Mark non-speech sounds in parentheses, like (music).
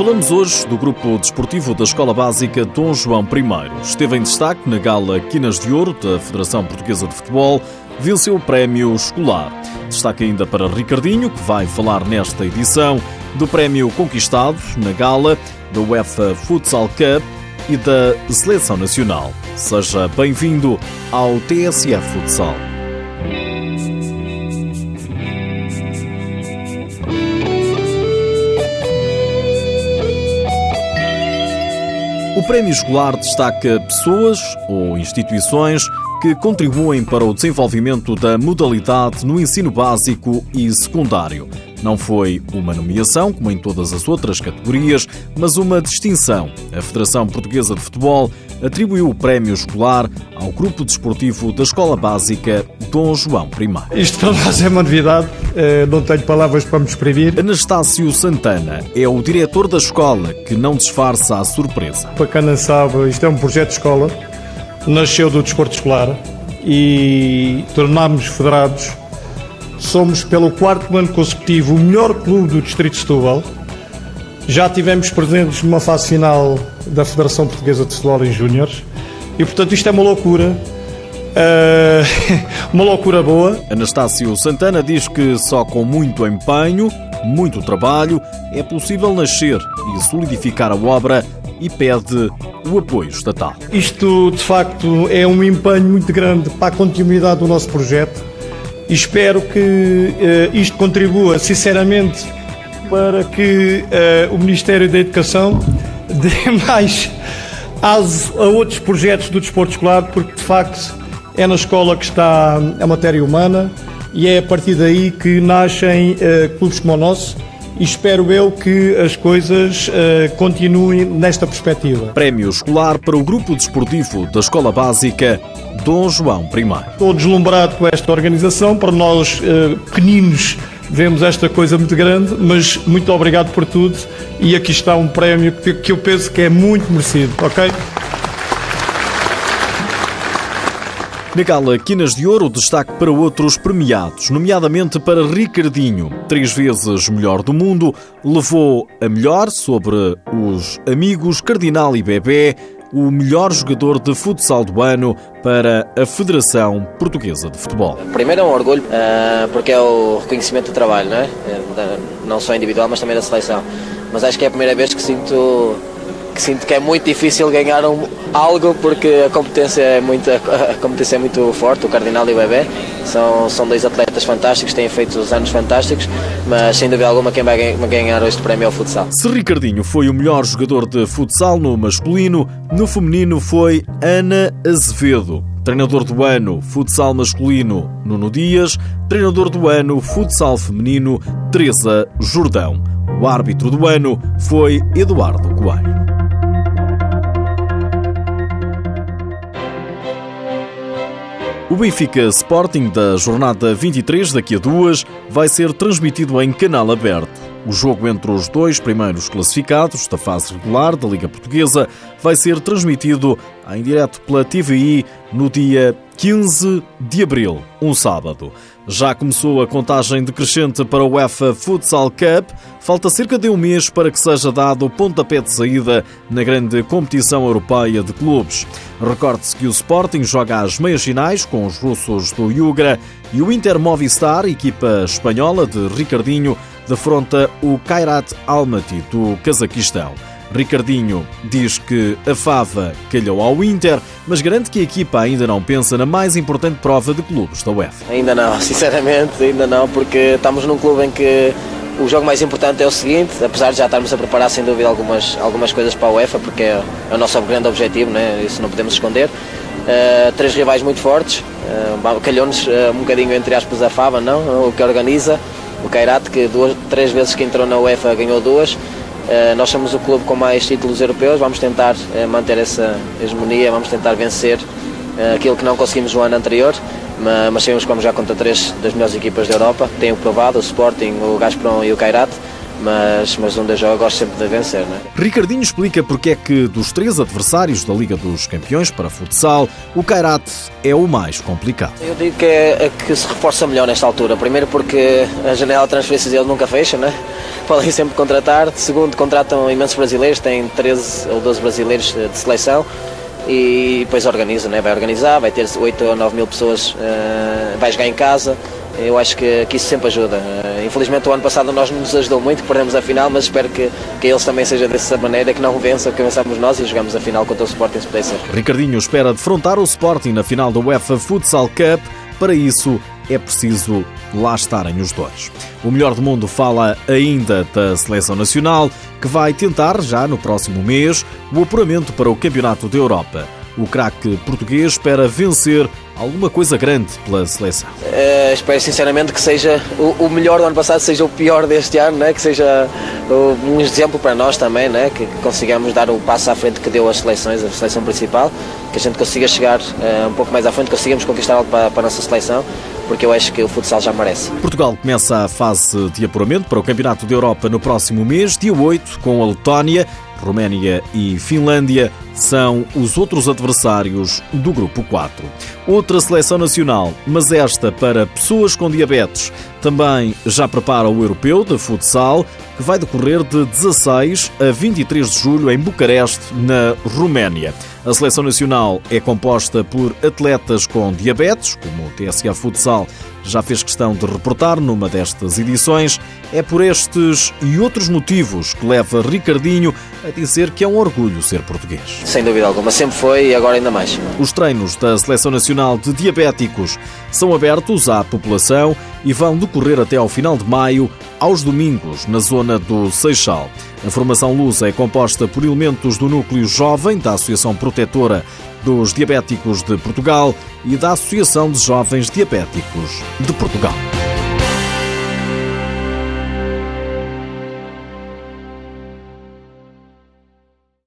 Falamos hoje do grupo desportivo da Escola Básica Dom João I. Esteve em destaque na gala Quinas de Ouro da Federação Portuguesa de Futebol, venceu o prémio escolar. Destaque ainda para Ricardinho, que vai falar nesta edição do prémio conquistado na gala da UEFA Futsal Cup e da Seleção Nacional. Seja bem-vindo ao TSF Futsal. Prémio escolar destaca pessoas ou instituições que contribuem para o desenvolvimento da modalidade no ensino básico e secundário. Não foi uma nomeação, como em todas as outras categorias, mas uma distinção. A Federação Portuguesa de Futebol atribuiu o prémio escolar ao grupo desportivo da Escola Básica Dom João I. Isto para nós é uma novidade, eh, não tenho palavras para me exprimir. Anastácio Santana é o diretor da escola que não disfarça a surpresa. Para quem não sabe, isto é um projeto de escola, nasceu do desporto escolar e tornámos federados Somos, pelo quarto ano consecutivo, o melhor clube do Distrito de Setúbal. Já tivemos presentes numa fase final da Federação Portuguesa de Futebol em Júniores. E, portanto, isto é uma loucura. Uh, (laughs) uma loucura boa. Anastácio Santana diz que só com muito empenho, muito trabalho, é possível nascer e solidificar a obra e pede o apoio estatal. Isto, de facto, é um empenho muito grande para a continuidade do nosso projeto e espero que uh, isto contribua sinceramente para que uh, o Ministério da Educação (laughs) dê mais aso a outros projetos do desporto escolar, porque de facto é na escola que está a matéria humana e é a partir daí que nascem uh, clubes como o nosso e espero eu que as coisas uh, continuem nesta perspectiva. Prémio escolar para o grupo desportivo da Escola Básica Dom João I. Estou deslumbrado com esta organização. Para nós, uh, pequeninos, vemos esta coisa muito grande, mas muito obrigado por tudo e aqui está um prémio que, que eu penso que é muito merecido, ok? Na gala Quinas de Ouro, destaque para outros premiados, nomeadamente para Ricardinho, três vezes melhor do mundo, levou a melhor sobre os amigos Cardinal e Bebé, o melhor jogador de futsal do ano para a Federação Portuguesa de Futebol. Primeiro é um orgulho, ah, porque é o reconhecimento do trabalho, não é? é não só individual, mas também da seleção. Mas acho que é a primeira vez que sinto que sinto que é muito difícil ganhar um, algo porque a competência é muito, a competência é muito forte, o Cardinal e o Bebé são, são dois atletas fantásticos, têm feito os anos fantásticos, mas sem dúvida alguma quem vai ganhar este prémio é o futsal. Se Ricardinho foi o melhor jogador de futsal no masculino, no feminino foi Ana Azevedo. Treinador do ano, futsal masculino, Nuno Dias. Treinador do ano, futsal feminino, Teresa Jordão. O árbitro do ano foi Eduardo Coelho. O Benfica Sporting da jornada 23, daqui a duas, vai ser transmitido em canal aberto. O jogo entre os dois primeiros classificados da fase regular da Liga Portuguesa vai ser transmitido em direto pela TVI no dia 15 de abril, um sábado. Já começou a contagem decrescente para o UEFA Futsal Cup. Falta cerca de um mês para que seja dado o pontapé de saída na grande competição europeia de clubes. Recorde-se que o Sporting joga às meias finais com os russos do Yugra e o Inter Movistar, equipa espanhola de Ricardinho, defronta o Kairat Almaty do Cazaquistão. Ricardinho diz que a fava calhou ao Inter, mas garante que a equipa ainda não pensa na mais importante prova de clubes da UEFA. Ainda não, (laughs) sinceramente, ainda não, porque estamos num clube em que o jogo mais importante é o seguinte, apesar de já estarmos a preparar sem dúvida algumas, algumas coisas para a UEFA, porque é, é o nosso grande objetivo, né? isso não podemos esconder. Uh, três rivais muito fortes, uh, calhou-nos uh, um bocadinho entre aspas a Fava, não? o que organiza, o Kairat, que duas, três vezes que entrou na UEFA ganhou duas, nós somos o clube com mais títulos europeus, vamos tentar eh, manter essa hegemonia, vamos tentar vencer eh, aquilo que não conseguimos no ano anterior, mas sabemos que vamos já contra três das melhores equipas da Europa, tenho provado, o Sporting, o Gazprom e o Kairat, mas, mas onde eu jogo eu gosto sempre de vencer. Né? Ricardinho explica porque é que dos três adversários da Liga dos Campeões para futsal, o Kairat é o mais complicado. Eu digo que é, é que se reforça melhor nesta altura. Primeiro porque a janela de transferências dele nunca fecha, né? (laughs) podem sempre contratar. Segundo, contratam imensos brasileiros, têm 13 ou 12 brasileiros de seleção e depois organiza, né? vai organizar, vai ter 8 ou 9 mil pessoas, uh, vai jogar em casa. Eu acho que, que isso sempre ajuda. Uh, infelizmente o ano passado nós não nos ajudou muito, perdemos a final, mas espero que, que eles também seja dessa maneira, que não vençam, que vençamos nós e jogamos a final contra o Sporting Spacing. Ricardinho espera defrontar o Sporting na final da UEFA Futsal Cup. Para isso, é preciso lá estarem os dois. O melhor do mundo fala ainda da seleção nacional, que vai tentar, já no próximo mês, o apuramento para o Campeonato da Europa. O craque português espera vencer alguma coisa grande pela seleção. Uh, espero sinceramente que seja o, o, melhor do ano passado, seja o pior deste ano, né? que seja um exemplo para nós também, né? que, que consigamos dar o passo à frente que deu as seleções, a seleção principal, que a gente consiga chegar uh, um pouco mais à frente, consigamos conquistar algo para, para a nossa seleção porque eu acho que o futsal já merece. Portugal começa a fase de apuramento para o Campeonato da Europa no próximo mês, dia 8, com a Letónia. Roménia e Finlândia são os outros adversários do grupo 4. Outra seleção nacional, mas esta para pessoas com diabetes, também já prepara o europeu de futsal, que vai decorrer de 16 a 23 de julho em Bucareste, na Roménia. A seleção nacional é composta por atletas com diabetes, como o TSA Futsal já fez questão de reportar numa destas edições. É por estes e outros motivos que leva Ricardinho a dizer que é um orgulho ser português. Sem dúvida alguma, sempre foi e agora ainda mais. Os treinos da Seleção Nacional de Diabéticos são abertos à população e vão decorrer até ao final de maio, aos domingos, na zona do Seixal. A formação lusa é composta por elementos do núcleo jovem da Associação Protetora dos Diabéticos de Portugal e da Associação de Jovens Diabéticos de Portugal.